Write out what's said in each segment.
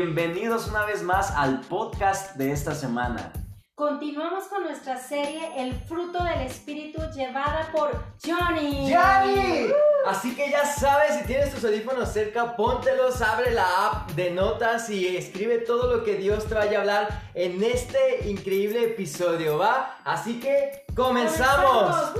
Bienvenidos una vez más al podcast de esta semana. Continuamos con nuestra serie El fruto del espíritu llevada por Johnny. ¡Johnny! Así que ya sabes, si tienes tus audífonos cerca, póntelos, abre la app de notas y escribe todo lo que Dios te vaya a hablar en este increíble episodio, ¿va? Así que comenzamos.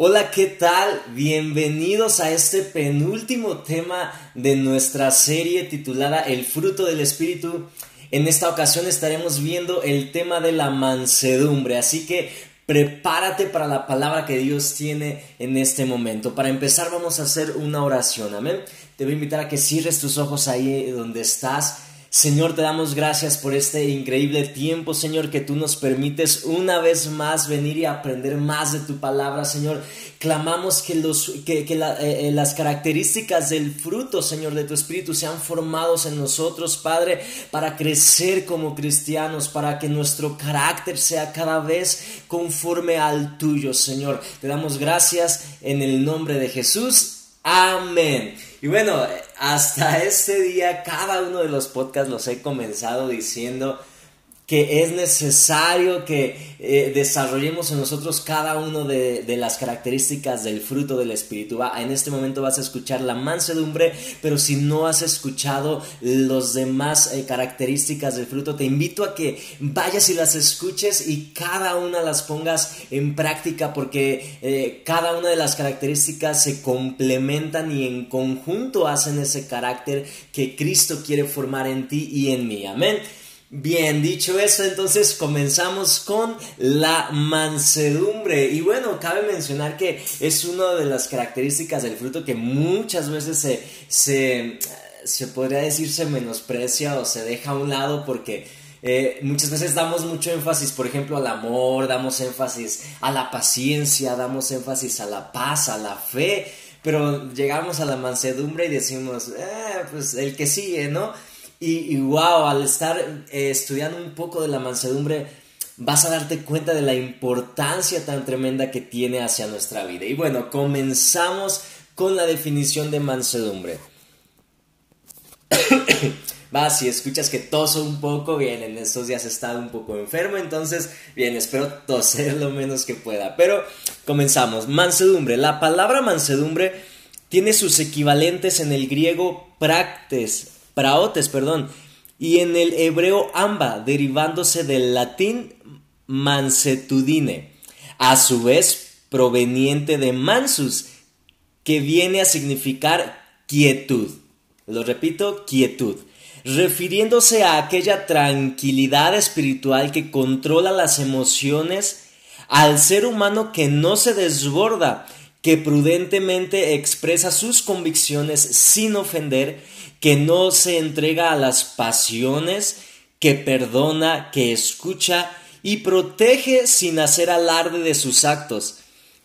Hola, ¿qué tal? Bienvenidos a este penúltimo tema de nuestra serie titulada El fruto del Espíritu. En esta ocasión estaremos viendo el tema de la mansedumbre, así que prepárate para la palabra que Dios tiene en este momento. Para empezar vamos a hacer una oración, amén. Te voy a invitar a que cierres tus ojos ahí donde estás Señor, te damos gracias por este increíble tiempo, Señor, que tú nos permites una vez más venir y aprender más de tu palabra, Señor. Clamamos que, los, que, eh, eh, las características del fruto, Señor, de tu Espíritu sean formados en nosotros, Padre, para crecer como cristianos, para que nuestro carácter sea cada vez conforme al tuyo, Señor. Te damos gracias en el nombre de Jesús. Amén. Y bueno, hasta este día cada uno de los podcasts los he comenzado diciendo que es necesario que eh, desarrollemos en nosotros cada uno de, las características del fruto del Espíritu. en este momento vas a escuchar la mansedumbre, pero si no has escuchado las demás eh, características del fruto, te invito a que vayas y las escuches y cada una las pongas en práctica porque eh, cada una de las características se complementan y en conjunto hacen ese carácter que Cristo quiere formar en ti y en mí. Amén. Bien, dicho esto, entonces comenzamos con la mansedumbre. Y bueno, cabe mencionar que es una de las características del fruto que muchas veces se, se, se podría decir se menosprecia o se deja a un lado porque eh, muchas veces damos mucho énfasis, por ejemplo, al amor, damos énfasis a la paciencia, damos énfasis a la paz, a la fe, pero llegamos a la mansedumbre y decimos, eh, pues el que sigue, ¿no? Y, wow, al estar eh, estudiando un poco de la mansedumbre, vas a darte cuenta de la importancia tan tremenda que tiene hacia nuestra vida. Y bueno, comenzamos con la definición de mansedumbre. Va, si escuchas que toso un poco, bien, en estos días he estado un poco enfermo, entonces, bien, espero toser lo menos que pueda. Pero comenzamos. Mansedumbre. La palabra mansedumbre tiene sus equivalentes en el griego practes, perdón, y en el hebreo amba, derivándose del latín mansetudine, a su vez proveniente de mansus, que viene a significar quietud. Lo repito, quietud refiriéndose a aquella tranquilidad espiritual que controla las emociones al ser humano que no se desborda, que prudentemente expresa sus convicciones sin ofender que no se entrega a las pasiones, que perdona, que escucha y protege sin hacer alarde de sus actos,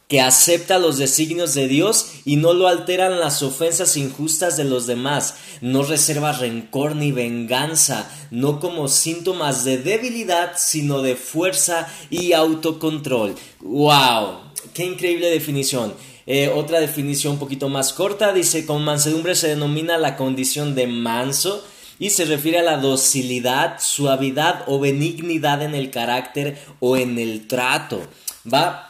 que acepta los designios de Dios y no lo alteran las ofensas injustas de los demás, no reserva rencor ni venganza, no como síntomas de debilidad, sino de fuerza y autocontrol. ¡Wow! ¡Qué increíble definición! Eh, otra definición un poquito más corta dice, con mansedumbre se denomina la condición de manso y se refiere a la docilidad, suavidad o benignidad en el carácter o en el trato. Va.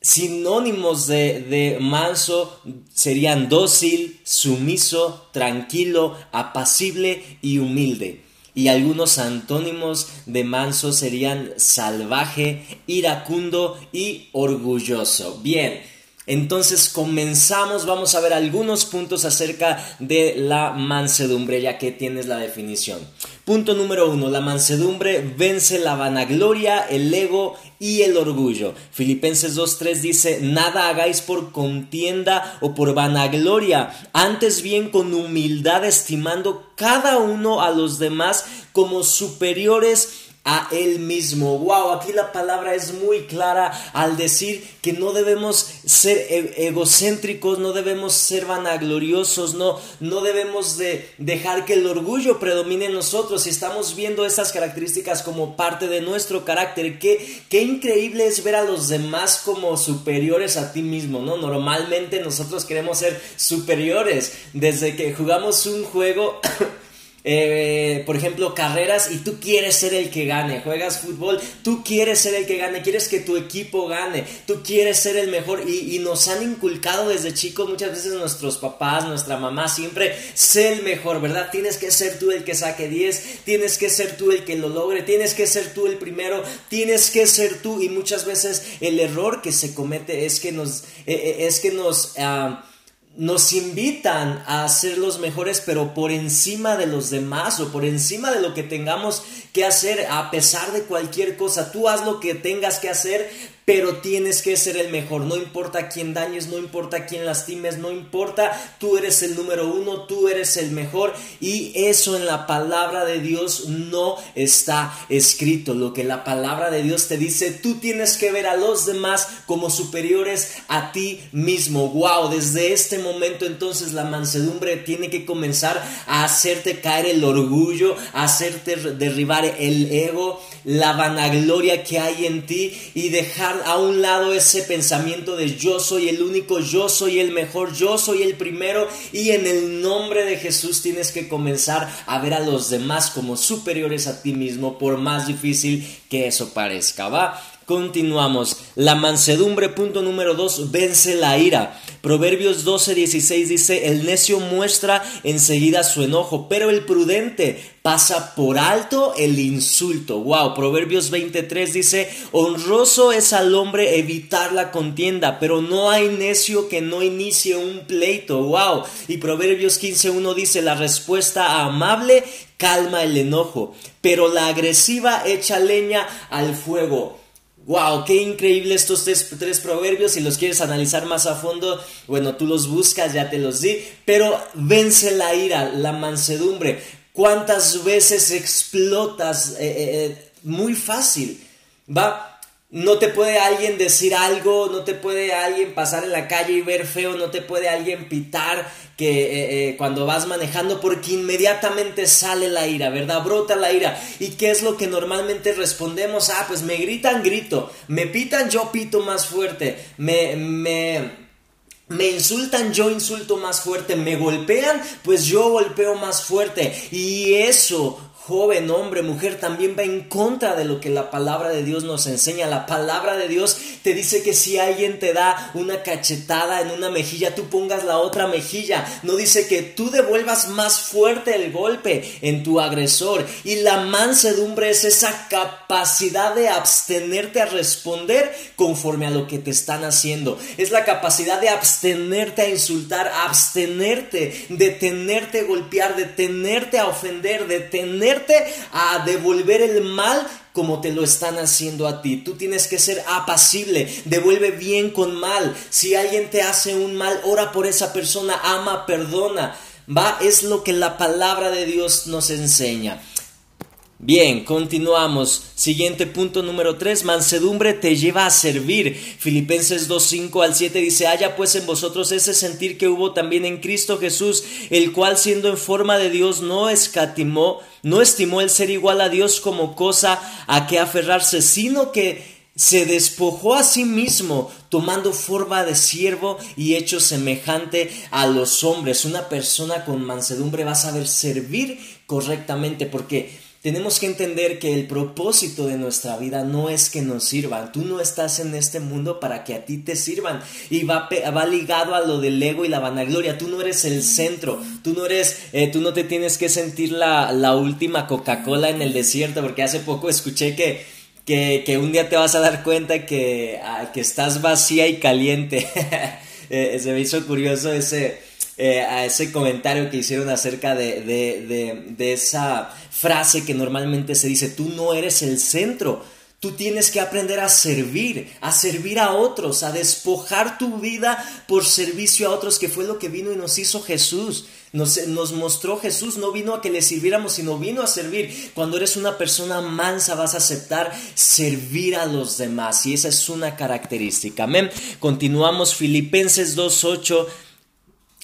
Sinónimos de, de manso serían dócil, sumiso, tranquilo, apacible y humilde y algunos antónimos de manso serían salvaje, iracundo y orgulloso. Bien, entonces comenzamos, vamos a ver algunos puntos acerca de la mansedumbre, ya que tienes la definición. Punto número uno, la mansedumbre vence la vanagloria, el ego y el orgullo. Filipenses 2.3 dice, nada hagáis por contienda o por vanagloria, antes bien con humildad estimando cada uno a los demás como superiores a Él mismo. Wow, aquí la palabra es muy clara al decir que no debemos ser e-, egocéntricos, no debemos ser vanagloriosos, no, no debemos de dejar que el orgullo predomine en nosotros. Si estamos viendo estas características como parte de nuestro carácter, qué, qué increíble es ver a los demás como superiores a ti mismo, ¿no? Normalmente nosotros queremos ser superiores. Desde que jugamos un juego... Eh, por ejemplo, carreras y tú quieres ser el que gane, juegas fútbol, tú quieres ser el que gane, quieres que tu equipo gane, tú quieres ser el mejor. Y, nos han inculcado desde chicos muchas veces nuestros papás, nuestra mamá, siempre ser el mejor, ¿verdad? Tienes que ser tú el que saque 10, tienes que ser tú el que lo logre, tienes que ser tú el primero, tienes que ser tú. Y muchas veces el error que se comete es que nos, eh, eh, es que nos... Ah, nos invitan a ser los mejores, pero por encima de los demás o por encima de lo que tengamos que hacer, a pesar de cualquier cosa. Tú haz lo que tengas que hacer, pero tienes que ser el mejor. No importa quién dañes, no importa quién lastimes, no importa, tú eres el número uno, tú eres el mejor y eso en la palabra de Dios no está escrito. Lo que la palabra de Dios te dice, tú tienes que ver a los demás como superiores a ti mismo. Wow, desde este momento entonces la mansedumbre tiene que comenzar a hacerte caer el orgullo, a hacerte derribar el ego, la vanagloria que hay en ti y dejar a un lado ese pensamiento de yo soy el único, yo soy el mejor, yo soy el primero y en el nombre de Jesús tienes que comenzar a ver a los demás como superiores a ti mismo por más difícil que eso parezca, ¿va? Continuamos. La mansedumbre, punto número dos, vence la ira. Proverbios 12, 16 dice, el necio muestra enseguida su enojo, pero el prudente pasa por alto el insulto. Wow, Proverbios 23 dice, honroso es al hombre evitar la contienda, pero no hay necio que no inicie un pleito. Wow, y Proverbios 15.1 dice, la respuesta amable calma el enojo, pero la agresiva echa leña al fuego. Wow, qué increíble estos tres, proverbios. Si los quieres analizar más a fondo, bueno, tú los buscas, ya te los di. Pero vence la ira, la mansedumbre. ¿Cuántas veces explotas eh, eh, eh, muy fácil? Va, no te puede alguien decir algo, no te puede alguien pasar en la calle y ver feo, no te puede alguien pitar que eh, eh, cuando vas manejando porque inmediatamente sale la ira, ¿verdad? Brota la ira. ¿Y qué es lo que normalmente respondemos? Ah, pues me gritan, grito, me pitan, yo pito más fuerte, me... me me insultan, yo insulto más fuerte. Me golpean, pues yo golpeo más fuerte. Y eso joven, hombre, mujer, también va en contra de lo que la palabra de Dios nos enseña. La palabra de Dios te dice que si alguien te da una cachetada en una mejilla, tú pongas la otra mejilla. No dice que tú devuelvas más fuerte el golpe en tu agresor. Y la mansedumbre es esa capacidad de abstenerte a responder conforme a lo que te están haciendo. Es la capacidad de abstenerte a insultar, abstenerte, detenerte a golpear, detenerte a ofender, detenerte a devolver el mal como te lo están haciendo a ti. Tú tienes que ser apacible, devuelve bien con mal. Si alguien te hace un mal, ora por esa persona, ama, perdona. Va, es lo que la palabra de Dios nos enseña. Bien, continuamos. Siguiente punto número 3. Mansedumbre te lleva a servir. Filipenses 2.5 al 7 dice, haya pues en vosotros ese sentir que hubo también en Cristo Jesús, el cual siendo en forma de Dios no escatimó, no estimó el ser igual a Dios como cosa a que aferrarse, sino que se despojó a sí mismo, tomando forma de siervo y hecho semejante a los hombres. Una persona con mansedumbre va a saber servir correctamente porque tenemos que entender que el propósito de nuestra vida no es que nos sirvan. Tú no estás en este mundo para que a ti te sirvan. Y va, ligado a lo del ego y la vanagloria. Tú no eres el centro. Tú no eres, eh, tú no te tienes que sentir la, última Coca-Cola en el desierto. Porque hace poco escuché que, que, que, un día te vas a dar cuenta que, ah, que estás vacía y caliente. Eh, se me hizo curioso ese, eh, a ese comentario que hicieron acerca de, de, de, esa frase que normalmente se dice, tú no eres el centro, Tú tienes que aprender a servir, a servir a otros, a despojar tu vida por servicio a otros, que fue lo que vino y nos hizo Jesús. Nos, nos, mostró Jesús, no vino a que le sirviéramos, sino vino a servir. Cuando eres una persona mansa vas a aceptar servir a los demás y esa es una característica. Amén. Continuamos Filipenses 2.8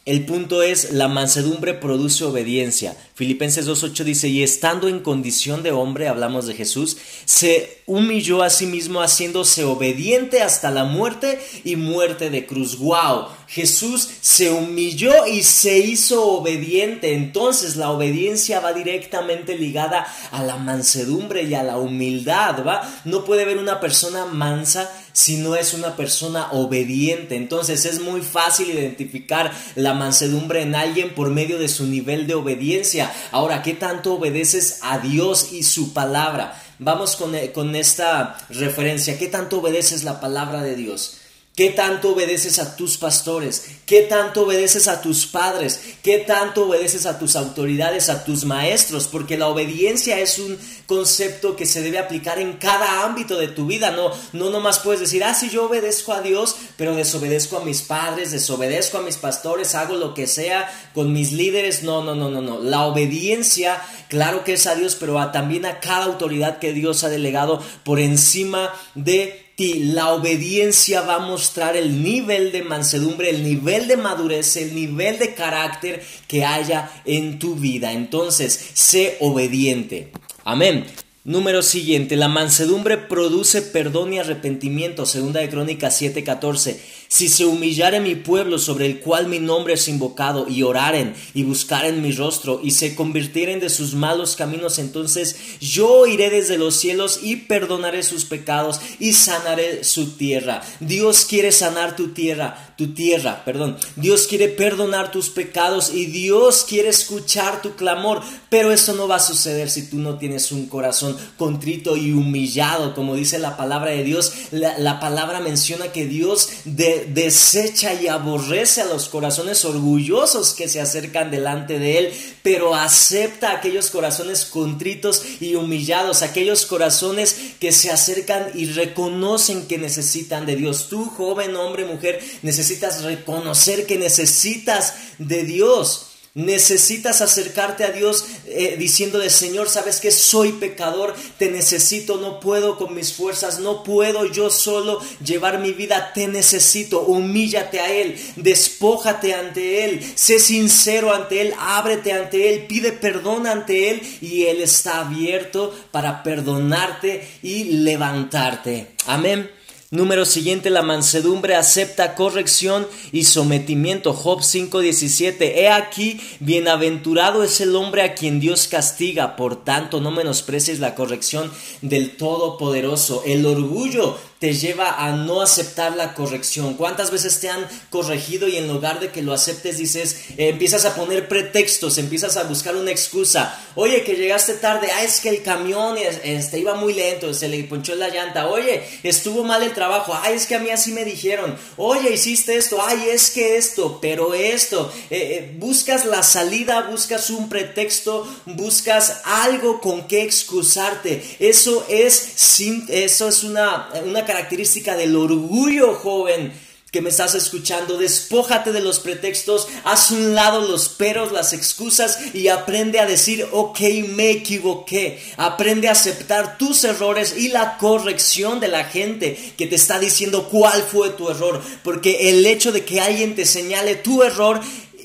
el punto es, la mansedumbre produce obediencia. Filipenses 2.8 dice, y estando en condición de hombre, hablamos de Jesús, se humilló a sí mismo haciéndose obediente hasta la muerte y muerte de cruz. ¡Wow! Jesús se humilló y se hizo obediente. Entonces la obediencia va directamente ligada a la mansedumbre y a la humildad, ¿va? No puede haber una persona mansa si no es una persona obediente. Entonces es muy fácil identificar la mansedumbre en alguien por medio de su nivel de obediencia. Ahora, ¿qué tanto obedeces a Dios y su palabra? Vamos con, eh, con esta referencia. ¿Qué tanto obedeces la palabra de Dios? ¿Qué tanto obedeces a tus pastores? ¿Qué tanto obedeces a tus padres? ¿Qué tanto obedeces a tus autoridades, a tus maestros? Porque la obediencia es un concepto que se debe aplicar en cada ámbito de tu vida. No, no nomás puedes decir, ah, sí, yo obedezco a Dios, pero desobedezco a mis padres, desobedezco a mis pastores, hago lo que sea con mis líderes. No, no, no, no, no. La obediencia, claro que es a Dios, pero también a cada autoridad que Dios ha delegado por encima de la obediencia va a mostrar el nivel de mansedumbre, el nivel de madurez, el nivel de carácter que haya en tu vida. Entonces, sé obediente. Amén. Número siguiente, la mansedumbre produce perdón y arrepentimiento, segunda de Crónicas 7:14. Si se humillare mi pueblo sobre el cual mi nombre es invocado, y oraren y buscaren mi rostro, y se convirtieren de sus malos caminos, entonces yo iré desde los cielos y perdonaré sus pecados y sanaré su tierra. Dios quiere sanar tu tierra, tu tierra, perdón. Dios quiere perdonar tus pecados y Dios quiere escuchar tu clamor, pero eso no va a suceder si tú no tienes un corazón contrito y humillado, como dice la palabra de Dios. La, la palabra menciona que Dios de, desecha y aborrece a los corazones orgullosos que se acercan delante de Él, pero acepta aquellos corazones contritos y humillados, aquellos corazones que se acercan y reconocen que necesitan de Dios. Tú, joven, hombre, mujer, necesitas reconocer que necesitas de Dios. Necesitas acercarte a Dios eh, diciéndole, Señor, sabes que soy pecador, te necesito, no puedo con mis fuerzas, no puedo yo solo llevar mi vida, te necesito, humíllate a Él, despójate ante Él, sé sincero ante Él, ábrete ante Él, pide perdón ante Él y Él está abierto para perdonarte y levantarte. Amén. Número siguiente, la mansedumbre acepta corrección y sometimiento. Job 5:17. He aquí, bienaventurado es el hombre a quien Dios castiga. Por tanto, no menosprecies la corrección del Todopoderoso. El orgullo te lleva a no aceptar la corrección. ¿Cuántas veces te han corregido y en lugar de que lo aceptes dices, eh, empiezas a poner pretextos, empiezas a buscar una excusa? Oye, que llegaste tarde, ah, es que el camión este, iba muy lento, se le ponchó la llanta. Oye, estuvo mal el trabajo, ay, es que a mí así me dijeron. Oye, hiciste esto, ay, es que esto, pero esto. Eh, eh, buscas la salida, buscas un pretexto, buscas algo con que excusarte. Eso es, eso es una, una característica del orgullo, joven que me estás escuchando, despójate de los pretextos, haz un lado los peros, las excusas y aprende a decir, ok, me equivoqué. Aprende a aceptar tus errores y la corrección de la gente que te está diciendo cuál fue tu error. Porque el hecho de que alguien te señale tu error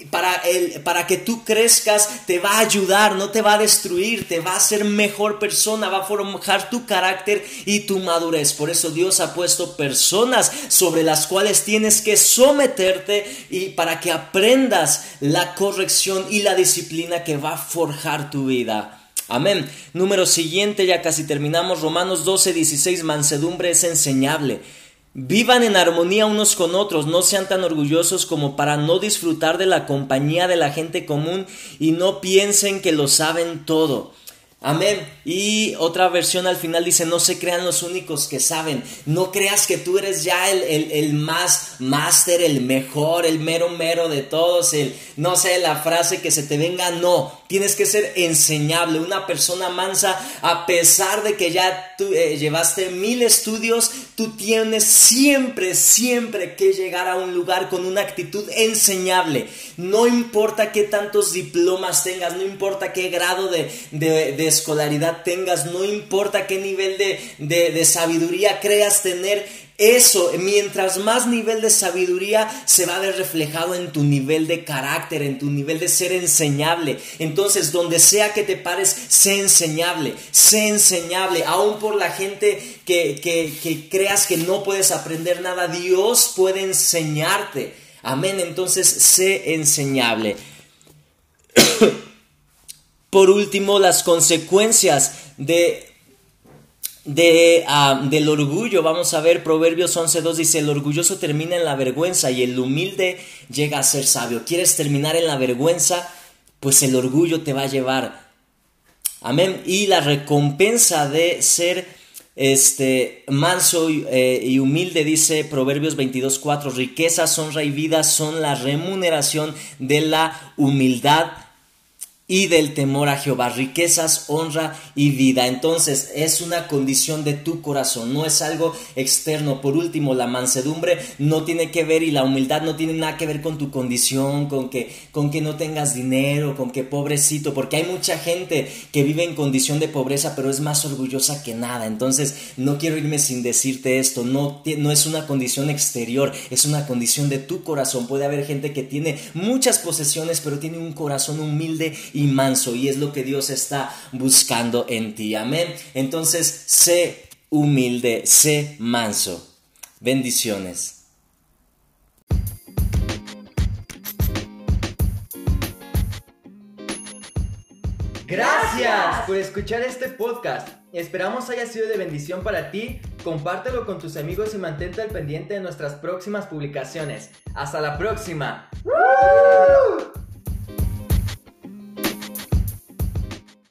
para, el, para que tú crezcas, te va a ayudar, no te va a destruir, te va a hacer mejor persona, va a forjar tu carácter y tu madurez. Por eso Dios ha puesto personas sobre las cuales tienes que someterte y para que aprendas la corrección y la disciplina que va a forjar tu vida. Amén. Número siguiente, ya casi terminamos. Romanos 12, 16. Mansedumbre es enseñable. Vivan en armonía unos con otros, no sean tan orgullosos como para no disfrutar de la compañía de la gente común y no piensen que lo saben todo. Amén. Y otra versión al final dice, no se crean los únicos que saben. No creas que tú eres ya el, el, más máster, el mejor, el mero mero de todos, el, no sé, la frase que se te venga, no. Tienes que ser enseñable, una persona mansa, a pesar de que ya tú eh, llevaste mil estudios, tú tienes siempre, siempre que llegar a un lugar con una actitud enseñable. No importa qué tantos diplomas tengas, no importa qué grado de escolaridad tengas, no importa qué nivel de, sabiduría creas tener, eso, mientras más nivel de sabiduría se va a ver reflejado en tu nivel de carácter, en tu nivel de ser enseñable. Entonces, donde sea que te pares, sé enseñable, sé enseñable. Aún por la gente que, que creas que no puedes aprender nada, Dios puede enseñarte. Amén. Entonces, sé enseñable. Por último, las consecuencias de, ah, del orgullo. Vamos a ver, Proverbios 11.2 dice, el orgulloso termina en la vergüenza y el humilde llega a ser sabio. ¿Quieres terminar en la vergüenza? Pues el orgullo te va a llevar. Amén. Y la recompensa de ser este manso y, eh, y humilde dice Proverbios 22.4, riquezas, honra y vida son la remuneración de la humildad y del temor a Jehová, riquezas, honra y vida. Entonces es una condición de tu corazón, no es algo externo. Por último, la mansedumbre no tiene que ver y la humildad no tiene nada que ver con tu condición, con que, con que no tengas dinero, con que pobrecito, porque hay mucha gente que vive en condición de pobreza, pero es más orgullosa que nada. Entonces no quiero irme sin decirte esto, no, no es una condición exterior, es una condición de tu corazón. Puede haber gente que tiene muchas posesiones, pero tiene un corazón humilde manso y es lo que Dios está buscando en ti. Amén. Entonces, sé humilde, sé manso. Bendiciones. Gracias por escuchar este podcast. Esperamos haya sido de bendición para ti. Compártelo con tus amigos y mantente al pendiente de nuestras próximas publicaciones. Hasta la próxima.